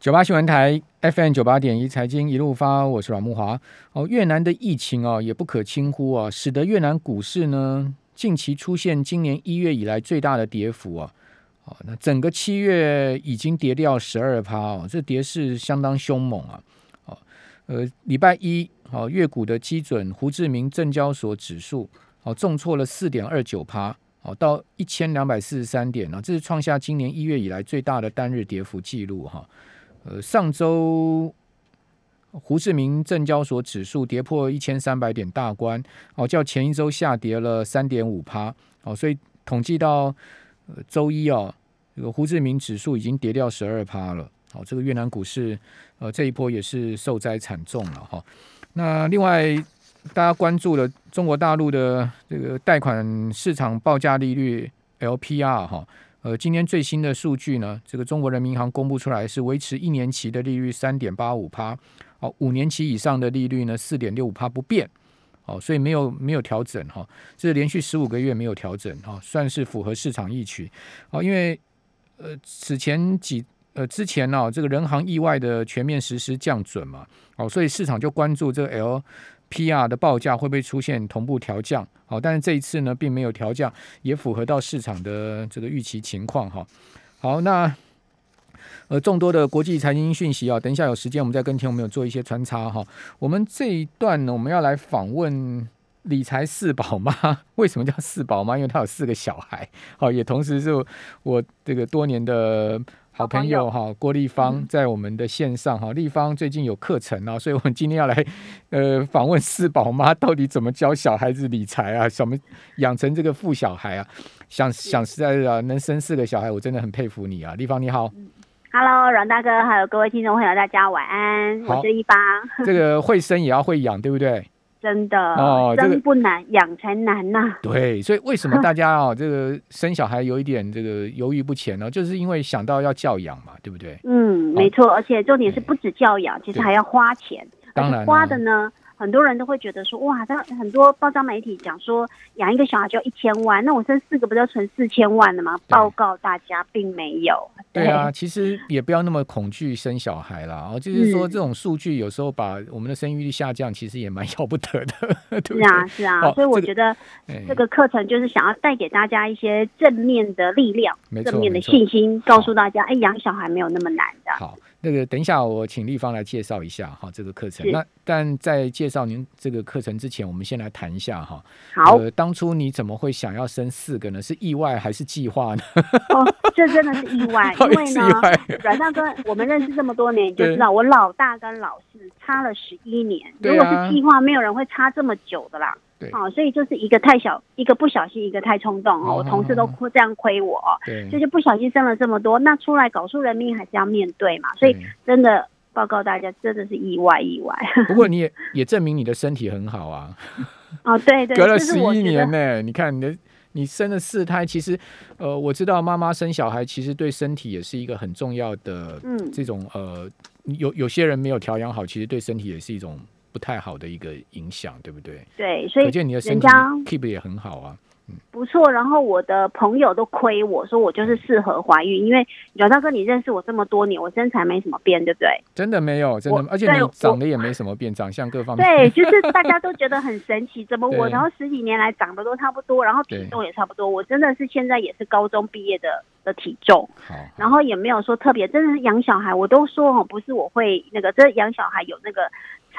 九八新闻台 FM 九八点一财经一路发，我是阮木华。哦，越南的疫情哦也不可轻忽啊，使得越南股市呢近期出现今年一月以来最大的跌幅啊。哦，那整个七月已经跌掉十二趴哦，这跌势相当凶猛啊。哦，呃，礼拜一哦，越股的基准胡志明证交所指数哦重挫了四点二九趴。哦，到一千两百四十三点啊，这是创下今年一月以来最大的单日跌幅记录哈。呃，上周胡志明证交所指数跌破一千三百点大关，哦，较前一周下跌了三点五趴，哦，所以统计到周一哦，这个胡志明指数已经跌掉十二趴了，好，这个越南股市呃这一波也是受灾惨重了哈。那另外大家关注了中国大陆的这个贷款市场报价利率 LPR 哈。呃，今天最新的数据呢，这个中国人民银行公布出来是维持一年期的利率三点八五趴，哦，五年期以上的利率呢四点六五趴不变，哦，所以没有没有调整哈，这是连续十五个月没有调整哈，算是符合市场预期，哦，因为呃此前几呃之前呢，这个人行意外的全面实施降准嘛，哦，所以市场就关注这个 L。P.R. 的报价会不会出现同步调降？好，但是这一次呢，并没有调降，也符合到市场的这个预期情况哈。好，那呃，众多的国际财经讯息啊，等一下有时间我们再跟听我们有做一些穿插哈。我们这一段呢，我们要来访问理财四宝妈。为什么叫四宝妈？因为她有四个小孩，好，也同时是我这个多年的。好朋友哈，郭立芳在我们的线上哈，立芳最近有课程啊，所以我们今天要来呃访问四宝妈到底怎么教小孩子理财啊，怎么养成这个富小孩啊？想想实在啊，能生四个小孩，我真的很佩服你啊，立芳你好，Hello 阮大哥，还有各位听众朋友，大家晚安，我是立芳。这个会生也要会养，对不对？真的哦，生不难，养才难呐。对，所以为什么大家哦，这个生小孩有一点这个犹豫不前呢？就是因为想到要教养嘛，对不对？嗯，没错，而且重点是不止教养，其实还要花钱，当然花的呢。很多人都会觉得说，哇，他很多报章媒体讲说养一个小孩就要一千万，那我生四个不就存四千万了吗？报告大家，并没有。对啊，其实也不要那么恐惧生小孩啦。哦，就是说这种数据有时候把我们的生育率下降，其实也蛮要不得的。是啊，是啊，所以我觉得这个课程就是想要带给大家一些正面的力量，正面的信心，告诉大家，哎，养小孩没有那么难的。好。那个，等一下，我请立方来介绍一下哈，这个课程。那但在介绍您这个课程之前，我们先来谈一下哈。好。呃，当初你怎么会想要生四个呢？是意外还是计划呢？哦，这真的是意外，因为呢，阮大哥，我们认识这么多年，你就知道我老大跟老四差了十一年。如果是计划，没有人会差这么久的啦。好，所以就是一个太小，一个不小心，一个太冲动哦。我同事都这样亏我，就是不小心生了这么多，那出来搞出人命还是要面对嘛。所以真的报告大家，真的是意外意外。不过你也也证明你的身体很好啊。哦，对对，隔了十一年呢，你看你的你生了四胎，其实呃，我知道妈妈生小孩其实对身体也是一个很重要的，嗯，这种呃，有有些人没有调养好，其实对身体也是一种。不太好的一个影响，对不对？对，所以可见你的身体 keep 也很好啊。嗯，不错。然后我的朋友都亏我说我就是适合怀孕，因为姚大哥你认识我这么多年，我身材没什么变，对不对？真的没有，真的，而且你长得也没什么变，长相各方面。对，就是大家都觉得很神奇，怎么我然后十几年来长得都差不多，然后体重也差不多，我真的是现在也是高中毕业的的体重。好，然后也没有说特别，真的是养小孩，我都说哦，不是我会那个，这养小孩有那个。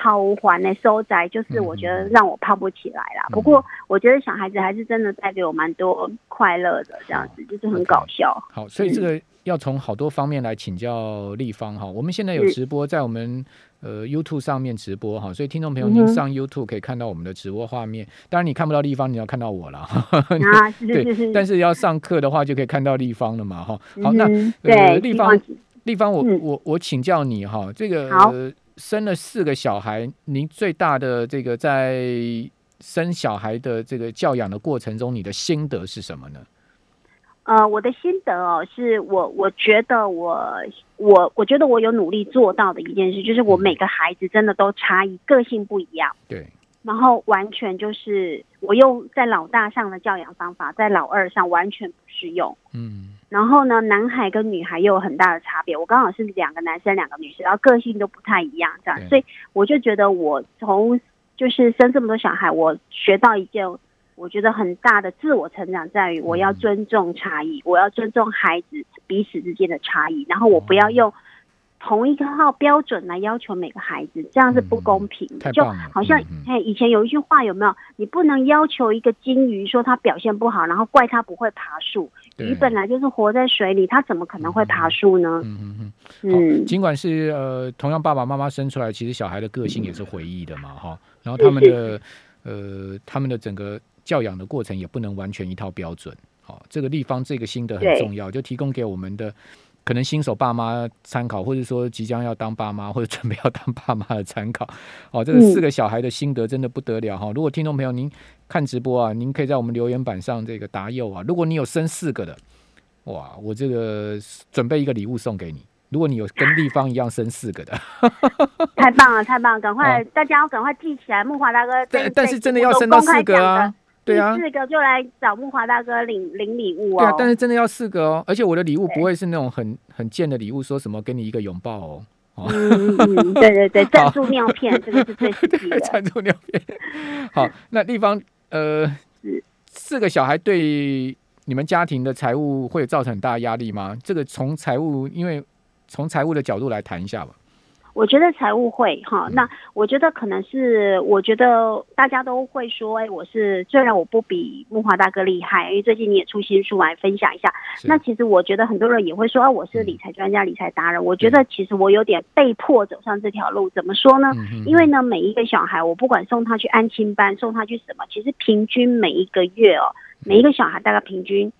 超环的收窄，就是我觉得让我胖不起来啦。不过我觉得小孩子还是真的带给我蛮多快乐的，这样子就是很搞笑。好，所以这个要从好多方面来请教立方哈。我们现在有直播在我们呃 YouTube 上面直播哈，所以听众朋友您上 YouTube 可以看到我们的直播画面。当然你看不到立方，你要看到我了。啊，对，但是要上课的话就可以看到立方了嘛哈。好，那呃立方立方，我我我请教你哈，这个。生了四个小孩，您最大的这个在生小孩的这个教养的过程中，你的心得是什么呢？呃，我的心得哦，是我我觉得我我我觉得我有努力做到的一件事，就是我每个孩子真的都差异，个性不一样。对。然后完全就是我用在老大上的教养方法，在老二上完全不适用。嗯。然后呢，男孩跟女孩又有很大的差别。我刚好是两个男生，两个女生，然后个性都不太一样，这样，所以我就觉得我从就是生这么多小孩，我学到一件。我觉得很大的自我成长在于我要尊重差异，我要尊重孩子彼此之间的差异，然后我不要用同一个号标准来要求每个孩子，这样是不公平的。就好像哎，以前有一句话有没有？你不能要求一个金鱼说它表现不好，然后怪它不会爬树。鱼本来就是活在水里，它怎么可能会爬树呢？嗯嗯嗯。嗯，尽管是呃，同样爸爸妈妈生出来，其实小孩的个性也是回忆的嘛，哈。然后他们的呃，他们的整个。教养的过程也不能完全一套标准，好，这个地方这个心得很重要，就提供给我们的可能新手爸妈参考，或者说即将要当爸妈 或者准备要当爸妈的参考。哦，这个四个小孩的心得真的不得了哈！如果听众朋友您看直播啊，您可以在我们留言板上这个答右啊。如果你有生四个的，哇，我这个准备一个礼物送给你。如果你有跟立方一样生四个的，太棒了，太棒了！赶快 大家要赶快记起来，木华大哥。但但是真的要生到四个啊。对啊，四个就来找木华大哥领领礼物哦。对啊，但是真的要四个哦，而且我的礼物不会是那种很很贱的礼物，说什么给你一个拥抱哦。嗯嗯，对对对，赞助尿片这个是最 实际的。赞助尿片。好，那地方呃，四个小孩对你们家庭的财务会造成很大压力吗？这个从财务，因为从财务的角度来谈一下吧。我觉得财务会哈，那我觉得可能是，我觉得大家都会说，哎，我是虽然我不比木华大哥厉害，因为最近你也出新书来分享一下。那其实我觉得很多人也会说，啊，我是理财专家、理财达人。我觉得其实我有点被迫走上这条路，怎么说呢？因为呢，每一个小孩，我不管送他去安亲班，送他去什么，其实平均每一个月哦，每一个小孩大概平均。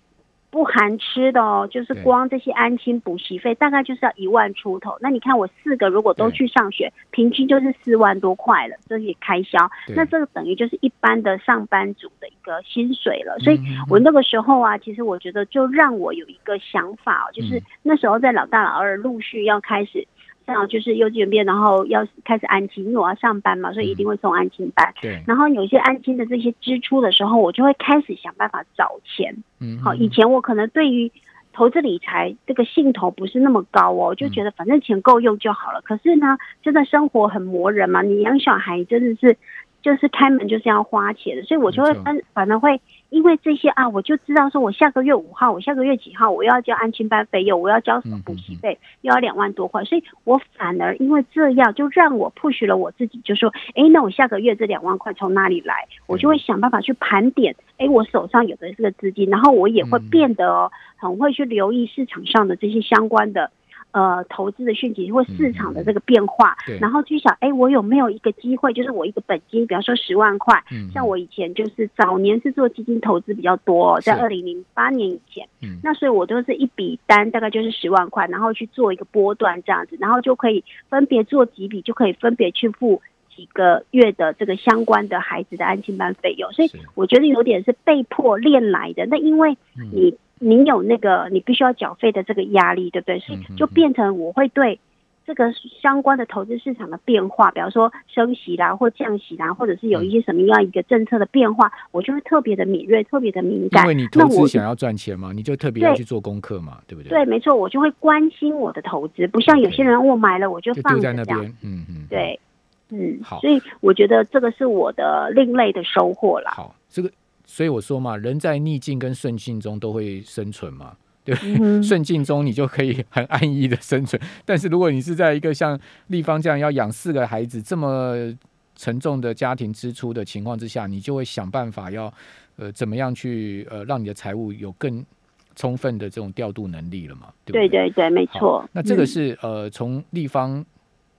不含吃的哦，就是光这些安心补习费，大概就是要一万出头。那你看我四个如果都去上学，平均就是四万多块了，这些开销。那这个等于就是一般的上班族的一个薪水了。所以我那个时候啊，其实我觉得就让我有一个想法，就是那时候在老大老二陆续要开始。像就是幼稚园毕业，然后要开始安亲，因为我要上班嘛，所以一定会送安亲班。对。然后有一些安亲的这些支出的时候，我就会开始想办法找钱。嗯。好，以前我可能对于投资理财这个兴头不是那么高哦，就觉得反正钱够用就好了。可是呢，真的生活很磨人嘛，你养小孩真的是就是开门就是要花钱的，所以我就会反反正会。因为这些啊，我就知道说，我下个月五号，我下个月几号，我要交安亲班费用，我要交什么补习费，又要两万多块，所以我反而因为这样，就让我 push 了我自己，就说，哎，那我下个月这两万块从哪里来？我就会想办法去盘点，哎，我手上有的这个资金，然后我也会变得哦很会去留意市场上的这些相关的。呃，投资的讯息或市场的这个变化，然后去想，哎，我有没有一个机会，就是我一个本金，比方说十万块，像我以前就是早年是做基金投资比较多，在二零零八年以前，那所以我都是一笔单，大概就是十万块，然后去做一个波段这样子，然后就可以分别做几笔，就可以分别去付几个月的这个相关的孩子的安心班费用，所以我觉得有点是被迫练来的。那因为你。你有那个你必须要缴费的这个压力，对不对？所以就变成我会对这个相关的投资市场的变化，比方说升息啦，或降息啦，或者是有一些什么样一个政策的变化，我就会特别的敏锐，特别的敏感。因为你投资想要赚钱嘛，你就特别要去做功课嘛，对不对？对，没错，我就会关心我的投资，不像有些人我买了我就放在那边。嗯嗯，对，嗯，好，所以我觉得这个是我的另类的收获啦。好，这个。所以我说嘛，人在逆境跟顺境中都会生存嘛，对顺境中你就可以很安逸的生存，但是如果你是在一个像立方这样要养四个孩子这么沉重的家庭支出的情况之下，你就会想办法要呃怎么样去呃让你的财务有更充分的这种调度能力了嘛？对对对，没错。那这个是呃从立方。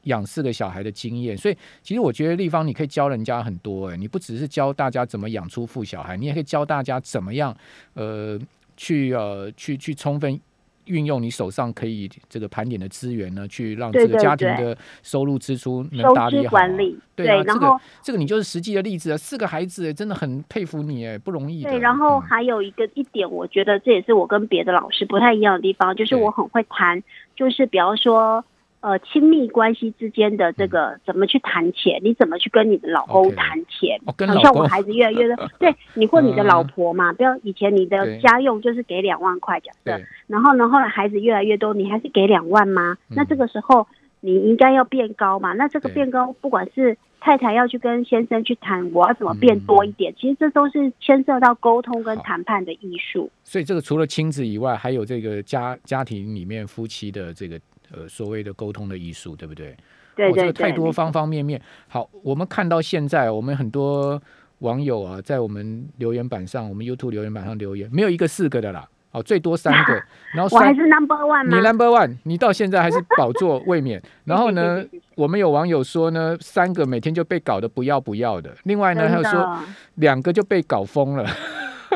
养四个小孩的经验，所以其实我觉得立方你可以教人家很多哎，你不只是教大家怎么养出富小孩，你也可以教大家怎么样呃去呃去去充分运用你手上可以这个盘点的资源呢，去让这个家庭的收入支出能打理好。管理对啊，这个这个你就是实际的例子啊，四个孩子真的很佩服你哎，不容易。对，然后还有一个一点，我觉得这也是我跟别的老师不太一样的地方，就是我很会谈，就是比方说。呃，亲密关系之间的这个怎么去谈钱？你怎么去跟你的老公谈钱？好像我孩子越来越多，对你或你的老婆嘛，不要以前你的家用就是给两万块，假设，然后呢，后来孩子越来越多，你还是给两万吗？那这个时候你应该要变高嘛？那这个变高，不管是太太要去跟先生去谈，我要怎么变多一点？其实这都是牵涉到沟通跟谈判的艺术。所以这个除了亲子以外，还有这个家家庭里面夫妻的这个。呃，所谓的沟通的艺术，对不对？对对对，太多方方面面。好，我们看到现在，我们很多网友啊，在我们留言板上，我们 YouTube 留言板上留言，没有一个四个的啦，哦，最多三个。然后我还是 Number One 吗？你 Number One，你到现在还是宝座卫冕。然后呢，我们有网友说呢，三个每天就被搞得不要不要的。另外呢，还有说两个就被搞疯了。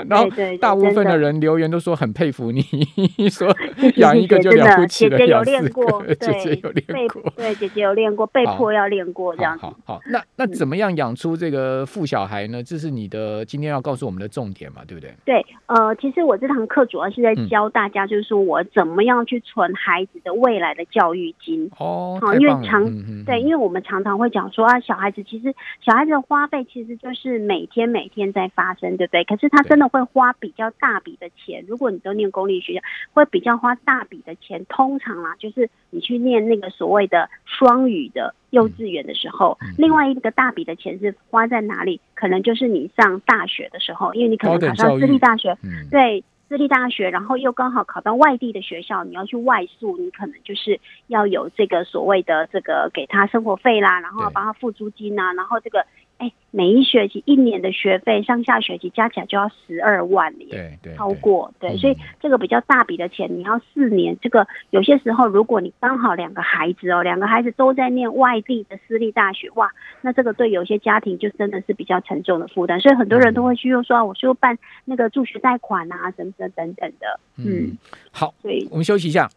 然后大部分的人留言都说很佩服你，说 养一个就了不起了，有练过，姐姐有练过，对姐姐有练过，被迫要练过这样子。好，好，那那怎么样养出这个富小孩呢？这是你的今天要告诉我们的重点嘛，对不对？对，呃，其实我这堂课主要是在教大家，就是说我怎么样去存孩子的未来的教育金哦。好，因为常对，因为我们常常会讲说啊，小孩子其实小孩子的花费其实就是每天每天在发生，对不对？可是他真的。会花比较大笔的钱，如果你都念公立学校，会比较花大笔的钱。通常啦，就是你去念那个所谓的双语的幼稚园的时候，另外一个大笔的钱是花在哪里？可能就是你上大学的时候，因为你可能考上私立大学，对私立大学，然后又刚好考到外地的学校，你要去外宿，你可能就是要有这个所谓的这个给他生活费啦，然后帮他付租金啊，然后这个。哎，每一学期一年的学费，上下学期加起来就要十二万耶，对对，超过对，所以这个比较大笔的钱，你要四年。这个有些时候，如果你刚好两个孩子哦，两个孩子都在念外地的私立大学，哇，那这个对有些家庭就真的是比较沉重的负担。所以很多人都会去又说，我去办那个助学贷款啊，什么什么等等的。嗯，好，所以我们休息一下。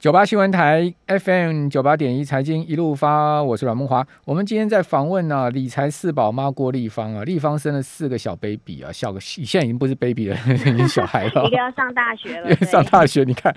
九八新闻台 FM 九八点一财经一路发，我是阮梦华。我们今天在访问呢，理财四宝妈郭丽芳啊，丽芳生了四个小 baby 啊，小个现在已经不是 baby 了，已经小孩了，一个要上大学了，上大学。你看，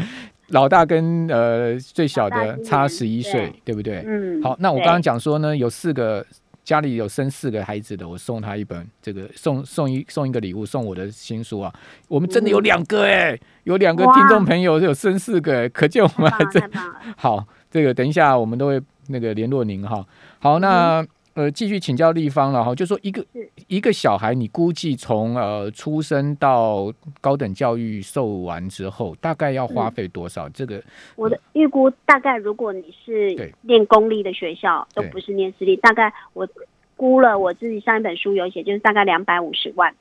老大跟呃最小的差十一岁，对不对？嗯。好，那我刚刚讲说呢，有四个。家里有生四个孩子的，我送他一本这个送送一送一个礼物，送我的新书啊。我们真的有两个哎，有两个听众朋友有生四个，可见我们还真 好。这个等一下我们都会那个联络您哈。好，那。呃，继续请教立方了哈，就说一个一个小孩，你估计从呃出生到高等教育受完之后，大概要花费多少？这个我的预估大概，如果你是念公立的学校，都不是念私立，大概我估了，我自己上一本书有写，就是大概两百五十万。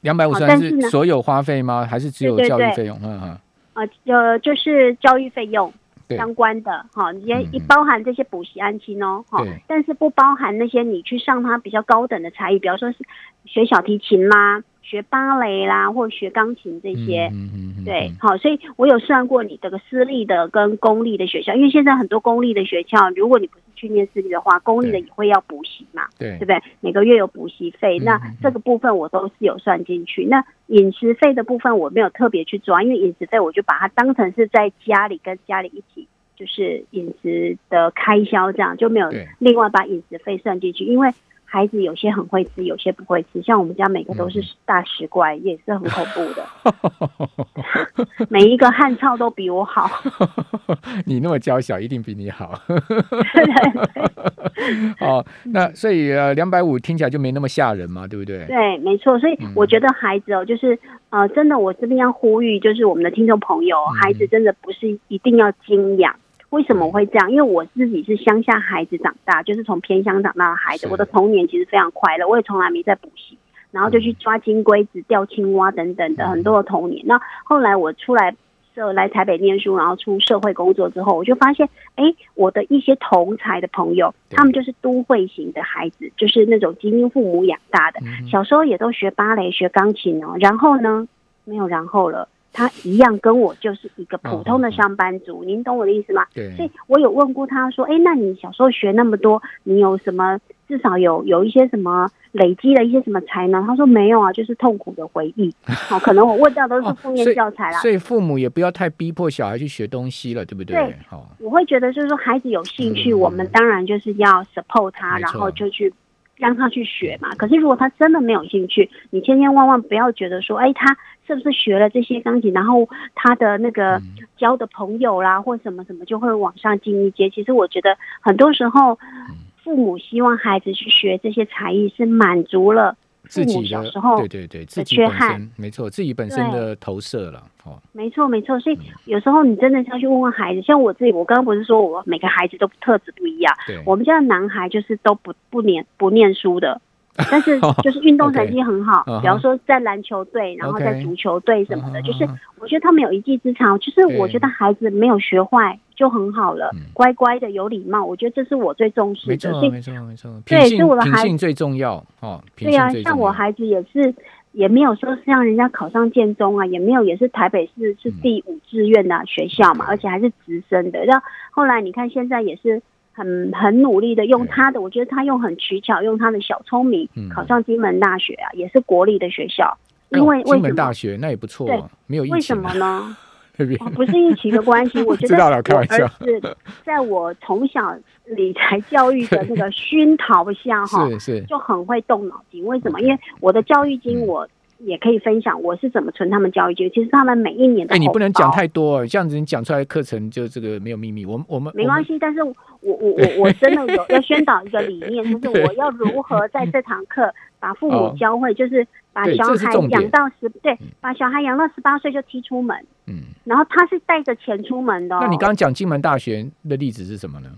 两百五十万是所有花费吗？还是只有教育费用？嗯嗯。呃呃，就是教育费用。相关的哈，也也包含这些补习安心哦，哈，但是不包含那些你去上他比较高等的才艺，比方说是学小提琴啦、学芭蕾啦，或学钢琴这些，对，好，所以我有算过你这个私立的跟公立的学校，因为现在很多公立的学校，如果你不是去念私立的话，公立的也会要补习嘛，对，对不对？每个月有补习费，那这个部分我都是有算进去。那饮食费的部分我没有特别去抓，因为饮食费我就把它当成是在家里跟家里一起。就是饮食的开销，这样就没有另外把饮食费算进去，因为孩子有些很会吃，有些不会吃。像我们家每个都是大食怪，也是很恐怖的。每一个汉操都比我好。你那么娇小，一定比你好。哦，那所以呃，两百五听起来就没那么吓人嘛，对不对？对，没错。所以我觉得孩子哦，就是呃，真的，我这边要呼吁，就是我们的听众朋友，孩子真的不是一定要精养。为什么会这样？因为我自己是乡下孩子长大，就是从偏乡长大的孩子。我的童年其实非常快乐，我也从来没在补习，然后就去抓金龟子、钓青蛙等等的很多的童年。那后来我出来社来台北念书，然后出社会工作之后，我就发现，哎，我的一些同才的朋友，他们就是都会型的孩子，就是那种精英父母养大的，小时候也都学芭蕾、学钢琴哦。然后呢，没有然后了。他一样跟我就是一个普通的上班族，您懂我的意思吗？对。所以我有问过他说：“哎，那你小时候学那么多，你有什么至少有有一些什么累积了一些什么才能？”他说：“没有啊，就是痛苦的回忆。”好，可能我问到都是负面教材啦。所以父母也不要太逼迫小孩去学东西了，对不对？对。好，我会觉得就是说，孩子有兴趣，我们当然就是要 support 他，然后就去。让他去学嘛，可是如果他真的没有兴趣，你千千万万不要觉得说，哎，他是不是学了这些钢琴，然后他的那个交的朋友啦，或什么什么就会往上进一阶。其实我觉得很多时候，父母希望孩子去学这些才艺，是满足了。自己的时候对对对，自己本身没错，自己本身的投射了哦。没错没错，所以有时候你真的要去问问孩子，像我自己，我刚刚不是说我每个孩子都特质不一样，我们家的男孩就是都不不念不念书的。但是就是运动成绩很好，比方说在篮球队，然后在足球队什么的，就是我觉得他们有一技之长。就是我觉得孩子没有学坏就很好了，乖乖的有礼貌，我觉得这是我最重视的。没错没错没错，对，是我的孩子最重要哦。对啊，像我孩子也是，也没有说是让人家考上建中啊，也没有也是台北市是第五志愿的学校嘛，而且还是直升的。然后后来你看现在也是。很很努力的用他的，我觉得他用很取巧，用他的小聪明考上金门大学啊，也是国立的学校。因为金门大学那也不错，对，没有疫情。为什么呢？不是疫情的关系，我觉 得我儿子 在我从小理财教育的那个熏陶下，哈，是是就很会动脑筋。为什么？因为我的教育金我。也可以分享我是怎么存他们教育金。其实他们每一年的哎，你不能讲太多，这样子你讲出来课程就这个没有秘密。我们我们没关系，但是我我我我 真的有要宣导一个理念，就是我要 如何在这堂课把父母教会，就是把小孩养到十对，把小孩养到十八岁就踢出门。嗯，然后他是带着钱出门的。那你刚刚讲金门大学的例子是什么呢？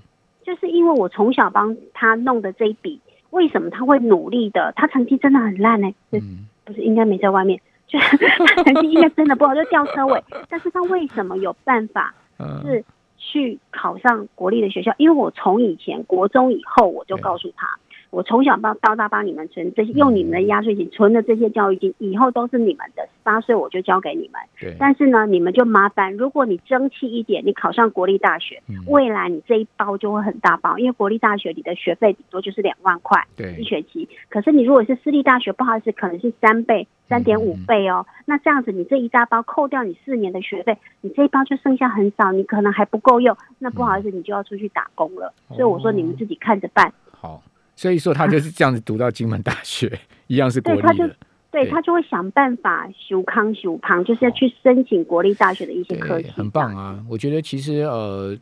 就是因为我从小帮他弄的这一笔，为什么他会努力的？他成绩真的很烂呢。嗯。不是应该没在外面，就是成绩应该真的不好，就吊车尾。但是他为什么有办法是去考上国立的学校？因为我从以前国中以后，我就告诉他。我从小帮到大帮你们存这些，用你们的压岁钱存的这些教育金，以后都是你们的。十八岁我就交给你们。对。但是呢，你们就麻烦，如果你争气一点，你考上国立大学，未来你这一包就会很大包，因为国立大学你的学费顶多就是两万块，对，一学期。可是你如果是私立大学，不好意思，可能是三倍、三点五倍哦。那这样子，你这一大包扣掉你四年的学费，你这一包就剩下很少，你可能还不够用。那不好意思，你就要出去打工了。所以我说，你们自己看着办。好。所以说他就是这样子读到金门大学，一样是国立的。对他就会想办法修康修康，就是要去申请国立大学的一些科系。很棒啊！我觉得其实呃，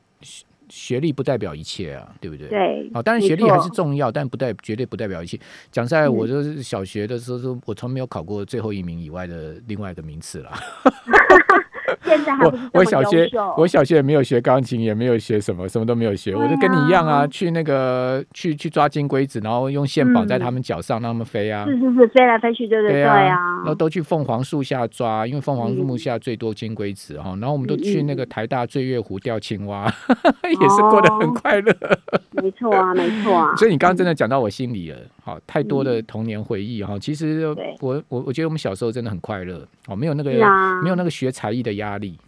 学历不代表一切啊，对不对？对。哦，当然学历还是重要，但不代绝对不代表一切。讲在我就是小学的时候，我从没有考过最后一名以外的另外一个名次了。现在还不是我小学，我小学也没有学钢琴，也没有学什么，什么都没有学。我就跟你一样啊，去那个去去抓金龟子，然后用线绑在他们脚上，让他们飞啊。是是是，飞来飞去，对对对啊。然后都去凤凰树下抓，因为凤凰树下最多金龟子哈。然后我们都去那个台大醉月湖钓青蛙，也是过得很快乐。没错啊，没错啊。所以你刚刚真的讲到我心里了，好，太多的童年回忆哈。其实我我我觉得我们小时候真的很快乐哦，没有那个没有那个学才艺的压力。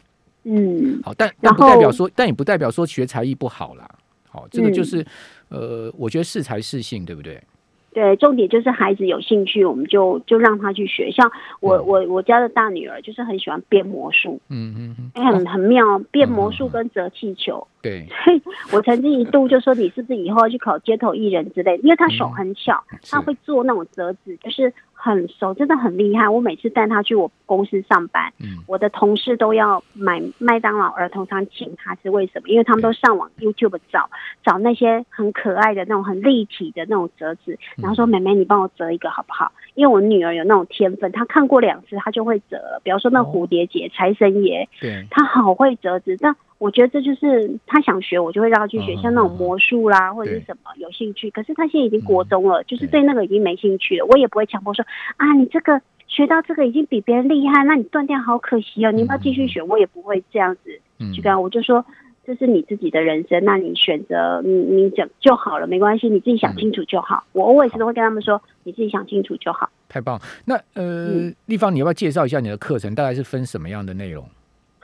嗯，好，但但不代表说，但也不代表说学才艺不好啦。好，这个就是，呃，我觉得适才适性，对不对？对，重点就是孩子有兴趣，我们就就让他去学。像我我我家的大女儿就是很喜欢变魔术，嗯嗯嗯，很很妙，变魔术跟折气球。对，所 以我曾经一度就说，你是不是以后要去考街头艺人之类？因为他手很巧，他会做那种折纸，就是。很熟，真的很厉害。我每次带他去我公司上班，我的同事都要买麦当劳儿童餐请他，是为什么？因为他们都上网 YouTube 找找那些很可爱的那种很立体的那种折纸，然后说：“妹妹，你帮我折一个好不好？”因为我女儿有那种天分，她看过两次，她就会折。比方说那蝴蝶结、财神爷，对，她好会折纸。但我觉得这就是他想学，我就会让他去学，像那种魔术啦或者是什么有兴趣。可是他现在已经国中了，就是对那个已经没兴趣了。我也不会强迫说啊，你这个学到这个已经比别人厉害，那你断掉好可惜哦。你要不要继续学？我也不会这样子去跟，我就说。这是你自己的人生，那你选择你你讲就好了，没关系，你自己想清楚就好。我 always 都会跟他们说，你自己想清楚就好。太棒！那呃，立方，你要不要介绍一下你的课程？大概是分什么样的内容？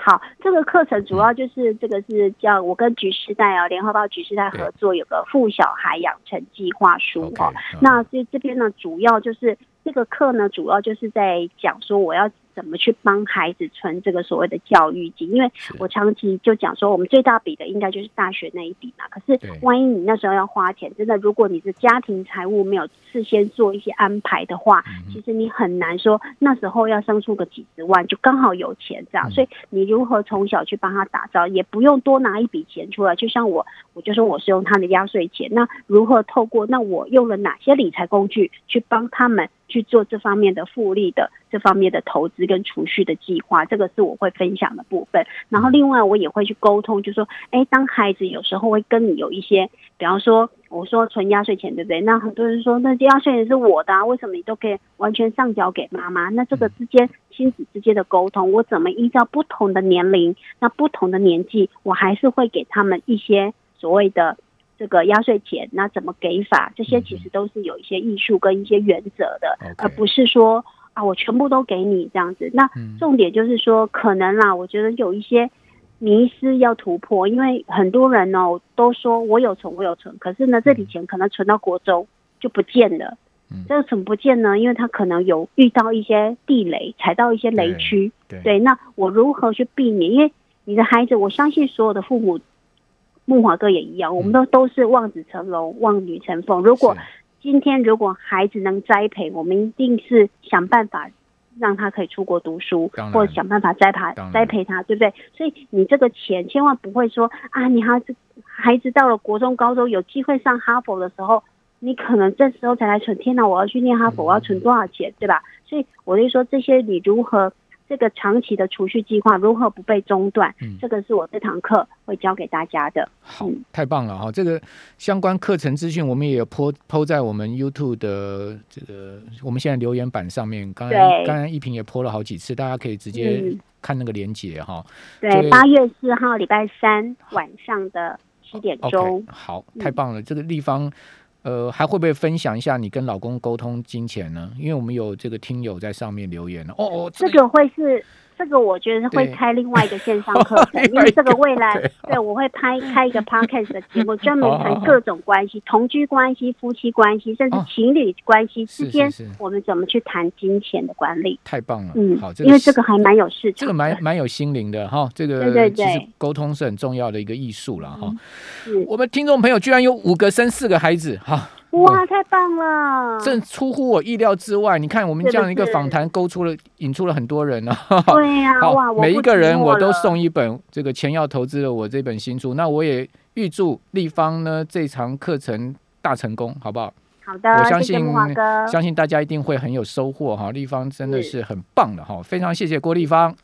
好，这个课程主要就是这个是叫我跟局时代啊，联合报局时代合作有个富小孩养成计划书哈。那这这边呢，主要就是这个课呢，主要就是在讲说我要。怎么去帮孩子存这个所谓的教育金？因为我长期就讲说，我们最大笔的应该就是大学那一笔嘛。可是万一你那时候要花钱，真的，如果你的家庭财务没有事先做一些安排的话，其实你很难说那时候要生出个几十万，就刚好有钱这样。所以你如何从小去帮他打造，也不用多拿一笔钱出来。就像我，我就说我是用他的压岁钱。那如何透过那我用了哪些理财工具去帮他们？去做这方面的复利的这方面的投资跟储蓄的计划，这个是我会分享的部分。然后另外我也会去沟通，就说，哎，当孩子有时候会跟你有一些，比方说我说存压岁钱，对不对？那很多人说，那压岁钱是我的，啊，为什么你都可以完全上交给妈妈？那这个之间亲子之间的沟通，我怎么依照不同的年龄，那不同的年纪，我还是会给他们一些所谓的。这个压岁钱，那怎么给法？这些其实都是有一些艺术跟一些原则的，而不是说啊，我全部都给你这样子。那重点就是说，可能啦，我觉得有一些迷失要突破，因为很多人哦都说我有存，我有存，可是呢，这笔钱可能存到国中就不见了。这个怎么不见呢？因为他可能有遇到一些地雷，踩到一些雷区。对，那我如何去避免？因为你的孩子，我相信所有的父母。木华哥也一样，我们都都是望子成龙、望女成凤。如果今天如果孩子能栽培，我们一定是想办法让他可以出国读书，或者想办法栽培栽培他，对不对？所以你这个钱千万不会说啊，你孩子孩子到了国中、高中有机会上哈佛的时候，你可能这时候才来存。天哪，我要去念哈佛，我要存多少钱，对吧？所以我就说这些，你如何？这个长期的储蓄计划如何不被中断？嗯，这个是我这堂课会教给大家的。好，太棒了哈！这个相关课程资讯我们也有抛抛在我们 YouTube 的这个我们现在留言板上面。刚刚刚刚一平也抛了好几次，大家可以直接看那个连接哈。对，八月四号礼拜三晚上的七点钟。好，太棒了！这个地方。呃，还会不会分享一下你跟老公沟通金钱呢？因为我们有这个听友在上面留言哦。哦，这个会是这个，我觉得会开另外一个线上 课程，因为这个未来对我会拍开一个 podcast 的节目，专门谈各种关系、同居关系、夫妻关系，甚至情侣关系之间，我们怎么去谈金钱的管理？太棒了，嗯，好，因为这个还蛮有市场，这个蛮蛮有心灵的哈。这个其实沟通是很重要的一个艺术了哈。我们听众朋友居然有五个生四个孩子哈。哇，太棒了！这出乎我意料之外。你看，我们这样一个访谈，勾出了、引出了很多人呢。对呀，哇！每一个人我都送一本这个钱要投资的我这本新书。那我也预祝立方呢这场课程大成功，好不好？好的，我相信相信大家一定会很有收获哈。立方真的是很棒的哈，非常谢谢郭立方。